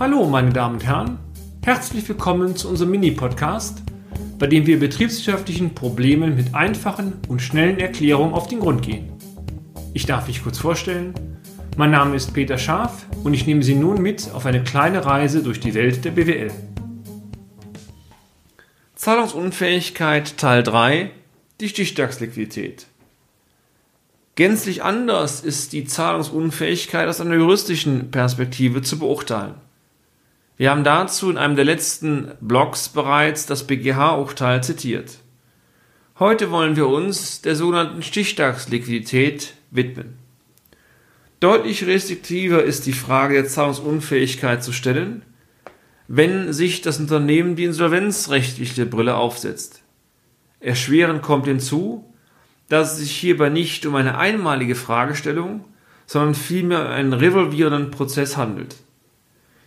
Hallo, meine Damen und Herren. Herzlich willkommen zu unserem Mini-Podcast, bei dem wir betriebswirtschaftlichen Problemen mit einfachen und schnellen Erklärungen auf den Grund gehen. Ich darf mich kurz vorstellen. Mein Name ist Peter Scharf und ich nehme Sie nun mit auf eine kleine Reise durch die Welt der BWL. Zahlungsunfähigkeit Teil 3 Die Stichtagsliquidität. Gänzlich anders ist die Zahlungsunfähigkeit aus einer juristischen Perspektive zu beurteilen. Wir haben dazu in einem der letzten Blogs bereits das BGH-Urteil zitiert. Heute wollen wir uns der sogenannten Stichtagsliquidität widmen. Deutlich restriktiver ist die Frage der Zahlungsunfähigkeit zu stellen, wenn sich das Unternehmen die insolvenzrechtliche Brille aufsetzt. Erschwerend kommt hinzu, dass es sich hierbei nicht um eine einmalige Fragestellung, sondern vielmehr um einen revolvierenden Prozess handelt.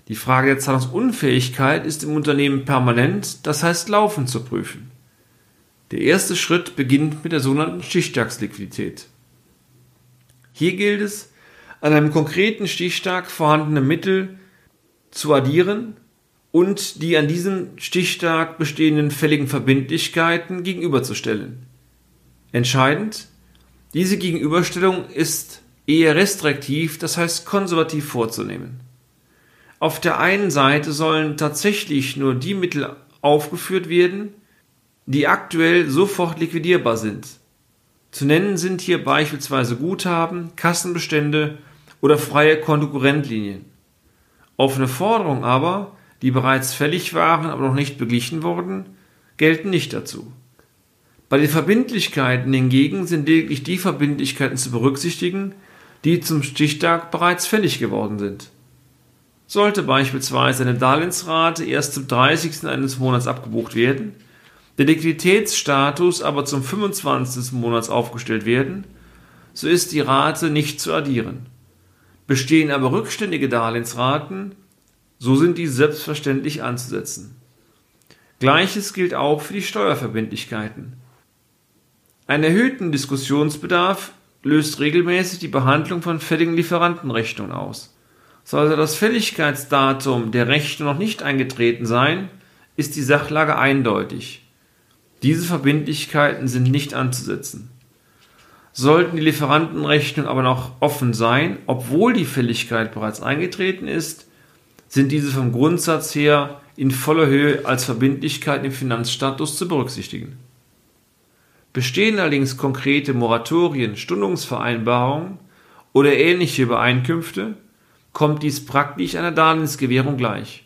Die Frage der Zahlungsunfähigkeit ist im Unternehmen permanent, das heißt laufend zu prüfen. Der erste Schritt beginnt mit der sogenannten Stichtagsliquidität. Hier gilt es, an einem konkreten Stichtag vorhandene Mittel zu addieren und die an diesem Stichtag bestehenden fälligen Verbindlichkeiten gegenüberzustellen. Entscheidend, diese Gegenüberstellung ist eher restriktiv, das heißt konservativ vorzunehmen. Auf der einen Seite sollen tatsächlich nur die Mittel aufgeführt werden, die aktuell sofort liquidierbar sind. Zu nennen sind hier beispielsweise Guthaben, Kassenbestände oder freie Konkurrentlinien. Offene Forderungen aber, die bereits fällig waren, aber noch nicht beglichen wurden, gelten nicht dazu. Bei den Verbindlichkeiten hingegen sind lediglich die Verbindlichkeiten zu berücksichtigen, die zum Stichtag bereits fällig geworden sind. Sollte beispielsweise eine Darlehensrate erst zum 30. eines Monats abgebucht werden, der Liquiditätsstatus aber zum 25. des Monats aufgestellt werden, so ist die Rate nicht zu addieren. Bestehen aber rückständige Darlehensraten, so sind diese selbstverständlich anzusetzen. Gleiches gilt auch für die Steuerverbindlichkeiten. Einen erhöhten Diskussionsbedarf löst regelmäßig die Behandlung von fälligen Lieferantenrechnungen aus. Sollte das Fälligkeitsdatum der Rechnung noch nicht eingetreten sein, ist die Sachlage eindeutig. Diese Verbindlichkeiten sind nicht anzusetzen. Sollten die Lieferantenrechnungen aber noch offen sein, obwohl die Fälligkeit bereits eingetreten ist, sind diese vom Grundsatz her in voller Höhe als Verbindlichkeit im Finanzstatus zu berücksichtigen. Bestehen allerdings konkrete Moratorien, Stundungsvereinbarungen oder ähnliche Übereinkünfte, kommt dies praktisch einer Darlehensgewährung gleich.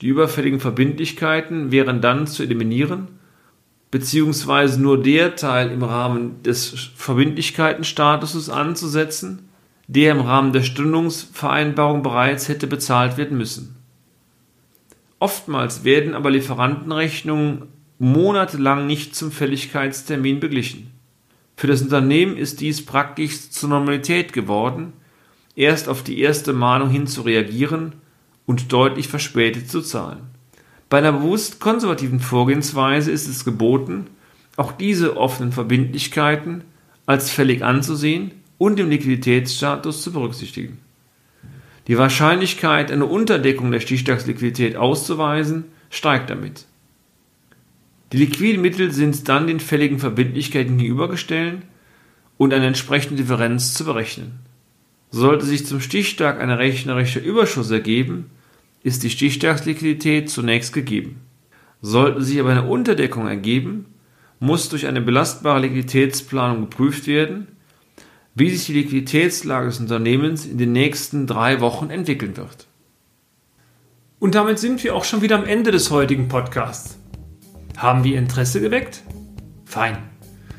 Die überfälligen Verbindlichkeiten wären dann zu eliminieren, beziehungsweise nur der Teil im Rahmen des Verbindlichkeitenstatuses anzusetzen, der im Rahmen der Stundungsvereinbarung bereits hätte bezahlt werden müssen. Oftmals werden aber Lieferantenrechnungen monatelang nicht zum Fälligkeitstermin beglichen. Für das Unternehmen ist dies praktisch zur Normalität geworden, erst auf die erste Mahnung hin zu reagieren und deutlich verspätet zu zahlen. Bei einer bewusst konservativen Vorgehensweise ist es geboten, auch diese offenen Verbindlichkeiten als fällig anzusehen und im Liquiditätsstatus zu berücksichtigen. Die Wahrscheinlichkeit, eine Unterdeckung der Stichtagsliquidität auszuweisen, steigt damit. Die liquiden Mittel sind dann den fälligen Verbindlichkeiten gegenübergestellt und eine entsprechende Differenz zu berechnen. Sollte sich zum Stichtag ein rechnerischer Überschuss ergeben, ist die Stichtagsliquidität zunächst gegeben. Sollte sich aber eine Unterdeckung ergeben, muss durch eine belastbare Liquiditätsplanung geprüft werden, wie sich die Liquiditätslage des Unternehmens in den nächsten drei Wochen entwickeln wird. Und damit sind wir auch schon wieder am Ende des heutigen Podcasts. Haben wir Interesse geweckt? Fein